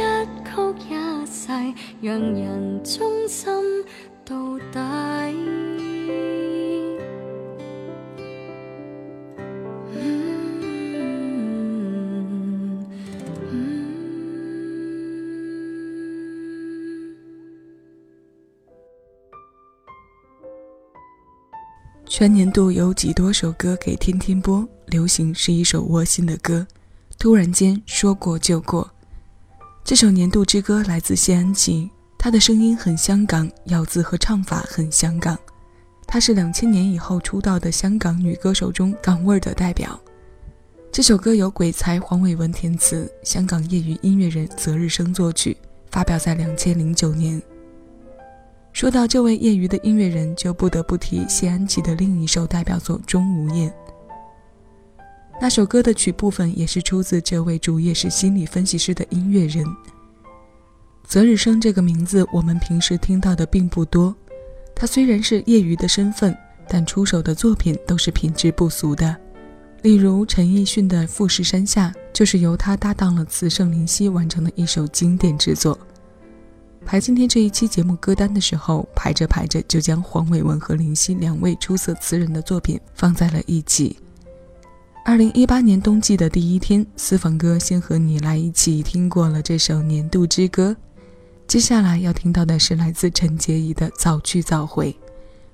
曲一世，让人忠心到底？全年度有几多首歌给天天播？流行是一首窝心的歌。突然间说过就过。这首年度之歌来自谢安琪，她的声音很香港，咬字和唱法很香港。她是两千年以后出道的香港女歌手中港味儿的代表。这首歌由鬼才黄伟文填词，香港业余音乐人择日生作曲，发表在两千零九年。说到这位业余的音乐人，就不得不提谢安琪的另一首代表作《钟无艳》。那首歌的曲部分也是出自这位主业是心理分析师的音乐人。泽日生这个名字，我们平时听到的并不多。他虽然是业余的身份，但出手的作品都是品质不俗的。例如陈奕迅的《富士山下》，就是由他搭档了词圣林夕完成的一首经典之作。排今天这一期节目歌单的时候，排着排着就将黄伟文和林夕两位出色词人的作品放在了一起。二零一八年冬季的第一天，私房歌先和你来一起听过了这首年度之歌。接下来要听到的是来自陈洁仪的《早去早回》，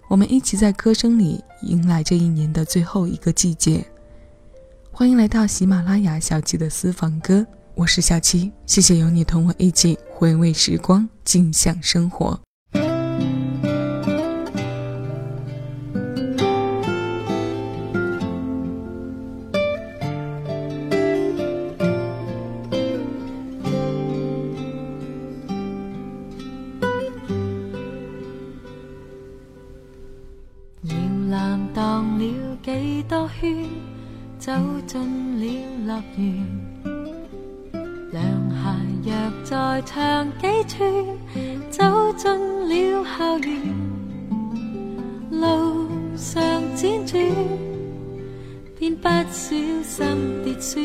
我们一起在歌声里迎来这一年的最后一个季节。欢迎来到喜马拉雅小七的私房歌，我是小七，谢谢有你同我一起回味时光，静享生活。几多圈走进了乐园，凉鞋若再长几寸，走进了校园，路上辗转，便不小心跌损，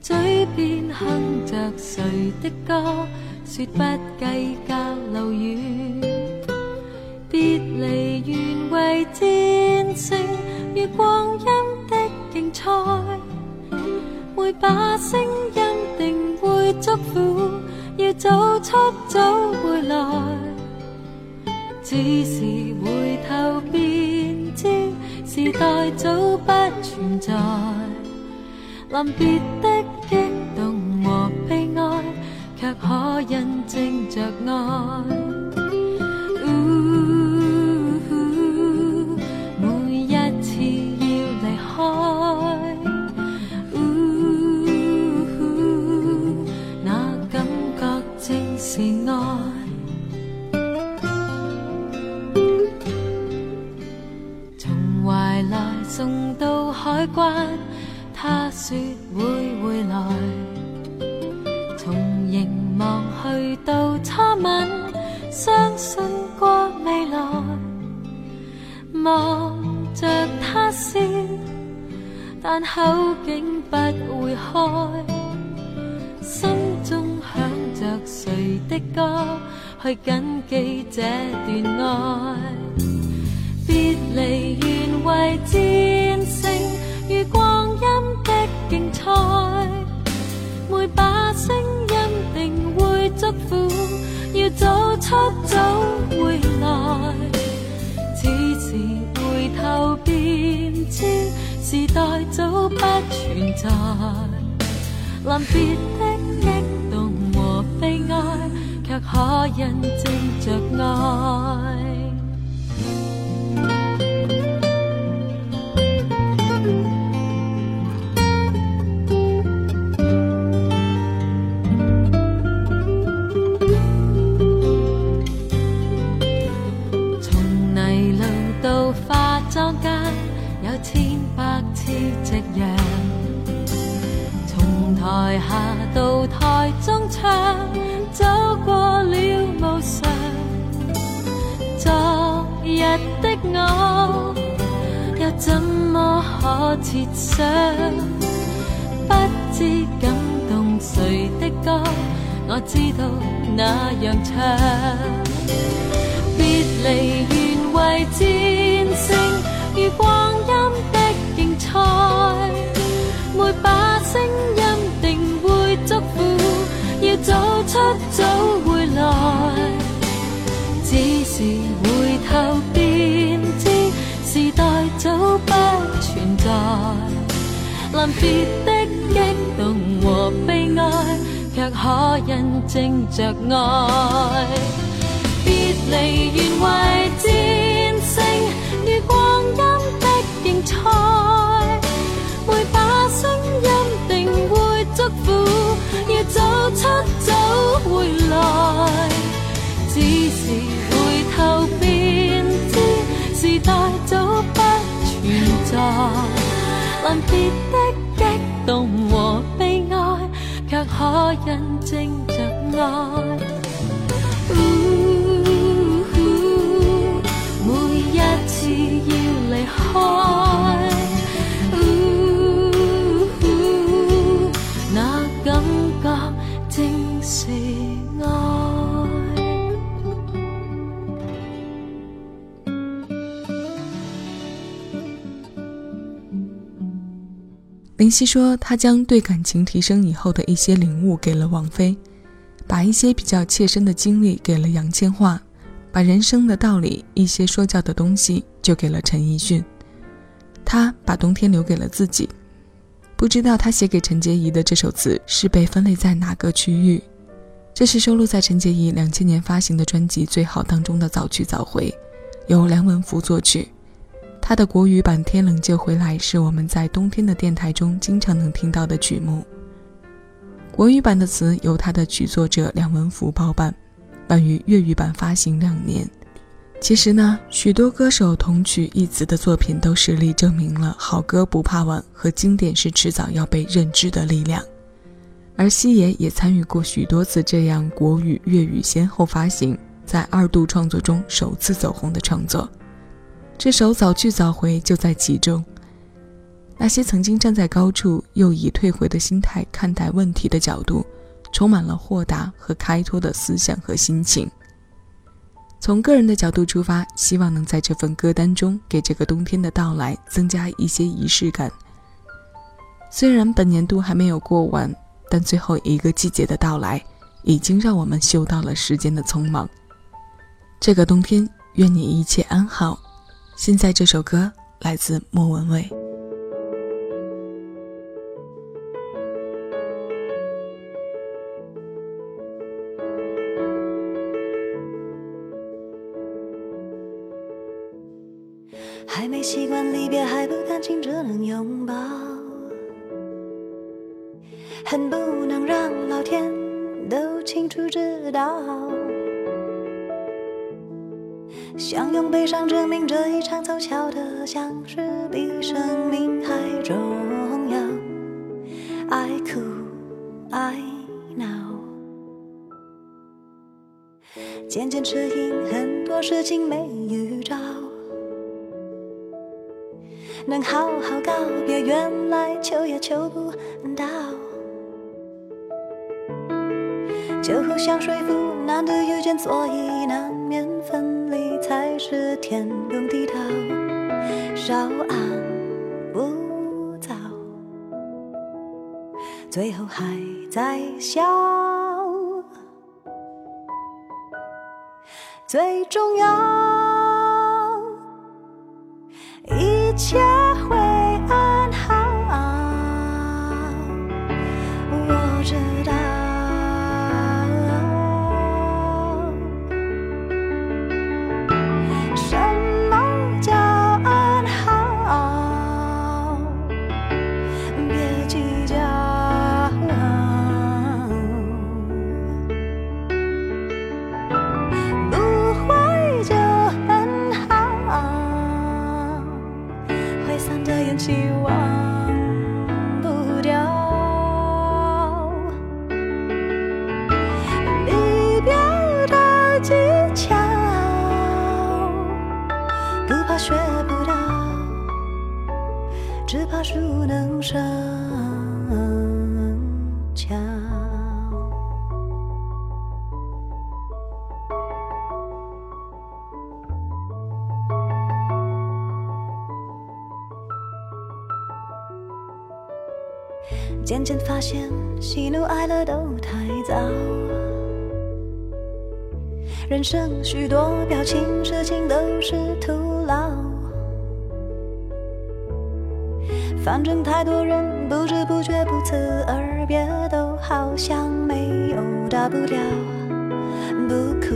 嘴边哼着谁的歌，说不计较路远，光阴的竞。赛，每把声音定会祝福，要走出早回来。只是回头便知，时代早不存在。临别的激动和悲哀，却可印证着爱他说会回来，从凝望去到初吻，相信过未来，望着他笑，但口竟不会开，心中响着谁的歌，去谨记这段爱，别离原为战每把声音定会祝福，要走出早回来。此时回头便知，时代早不存在。临别的激动和悲哀，却可印证着爱台下到台中唱，走过了无常。昨日的我，又怎么可设想？不知感动谁的歌，我知道那样唱。别离原为战胜，如光阴的竞赛，每把声音。要走出早回来。只是回头便知，时代早不存在。临别的激动和悲哀，却可印证着爱。别离便知，时代早不存在。临别的激动和悲哀，却可印证着爱。每一次要离开，那感觉正是爱。林夕说，他将对感情提升以后的一些领悟给了王菲，把一些比较切身的经历给了杨千嬅，把人生的道理、一些说教的东西就给了陈奕迅。他把冬天留给了自己。不知道他写给陈洁仪的这首词是被分类在哪个区域？这是收录在陈洁仪两千年发行的专辑《最好》当中的《早去早回》，由梁文福作曲。他的国语版《天冷就回来》是我们在冬天的电台中经常能听到的曲目。国语版的词由他的曲作者梁文福包办，晚于粤语版发行两年。其实呢，许多歌手同曲异词的作品都实力证明了好歌不怕晚和经典是迟早要被认知的力量。而西野也参与过许多次这样国语、粤语先后发行，在二度创作中首次走红的创作。这首《早去早回》就在其中。那些曾经站在高处又以退回的心态看待问题的角度，充满了豁达和开拓的思想和心情。从个人的角度出发，希望能在这份歌单中给这个冬天的到来增加一些仪式感。虽然本年度还没有过完，但最后一个季节的到来，已经让我们嗅到了时间的匆忙。这个冬天，愿你一切安好。现在这首歌来自莫文蔚。还没习惯离别，还不甘心只能拥抱，恨不能让老天都清楚知道。想用悲伤证明这一场凑巧的相识比生命还重要。爱哭爱闹，渐渐适应很多事情没预兆，能好好告别，原来求也求不到，就互相说服，难得遇见，所以。天公地道，稍安不躁，最后还在笑。最重要，一切渐渐发现，喜怒哀乐都太早。人生许多表情、事情都是徒劳。反正太多人不知不觉不辞而别，都好像没有大不了。不哭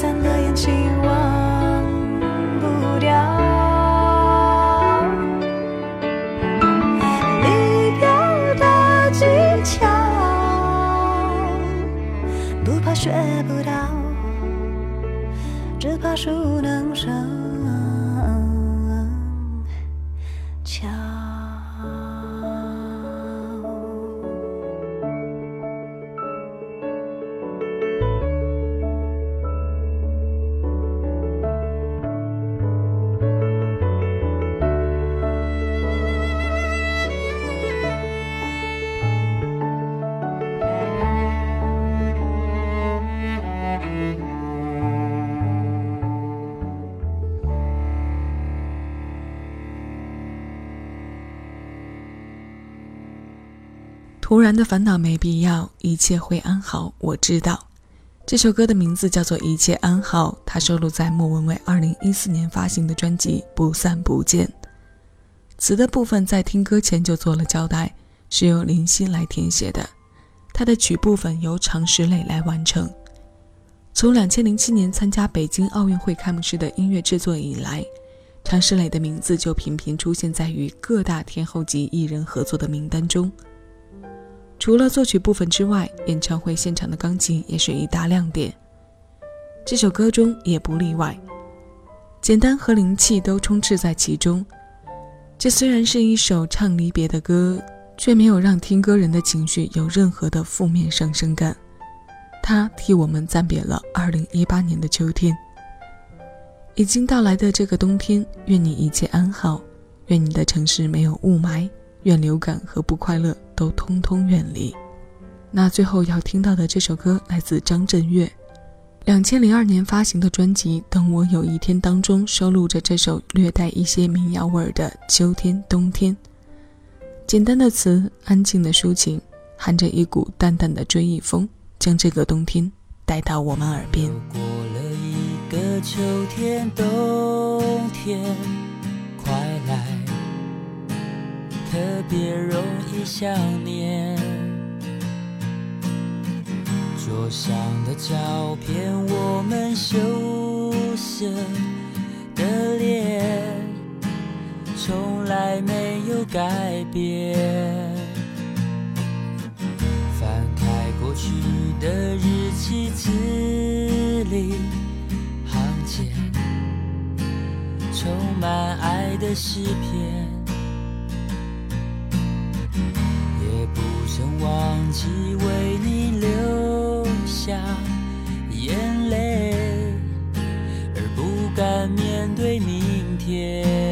散了眼睛忘不掉。离别的技巧不怕学不到只怕熟能生。突然的烦恼没必要，一切会安好。我知道，这首歌的名字叫做《一切安好》，它收录在莫文蔚2014年发行的专辑《不散不见》。词的部分在听歌前就做了交代，是由林夕来填写的，他的曲部分由常石磊来完成。从2007年参加北京奥运会开幕式的音乐制作以来，常石磊的名字就频频出现在与各大天后级艺人合作的名单中。除了作曲部分之外，演唱会现场的钢琴也是一大亮点。这首歌中也不例外，简单和灵气都充斥在其中。这虽然是一首唱离别的歌，却没有让听歌人的情绪有任何的负面上升感。它替我们暂别了2018年的秋天。已经到来的这个冬天，愿你一切安好，愿你的城市没有雾霾。愿流感和不快乐都通通远离。那最后要听到的这首歌来自张震岳，两千零二年发行的专辑《等我有一天》当中收录着这首略带一些民谣味儿的《秋天冬天》。简单的词，安静的抒情，含着一股淡淡的追忆风，将这个冬天带到我们耳边。过了一个秋天冬天，快。特别容易想念，桌上的照片，我们羞涩的脸，从来没有改变。翻开过去的日记，字里行间，充满爱的诗篇。曾忘记为你流下眼泪，而不敢面对明天。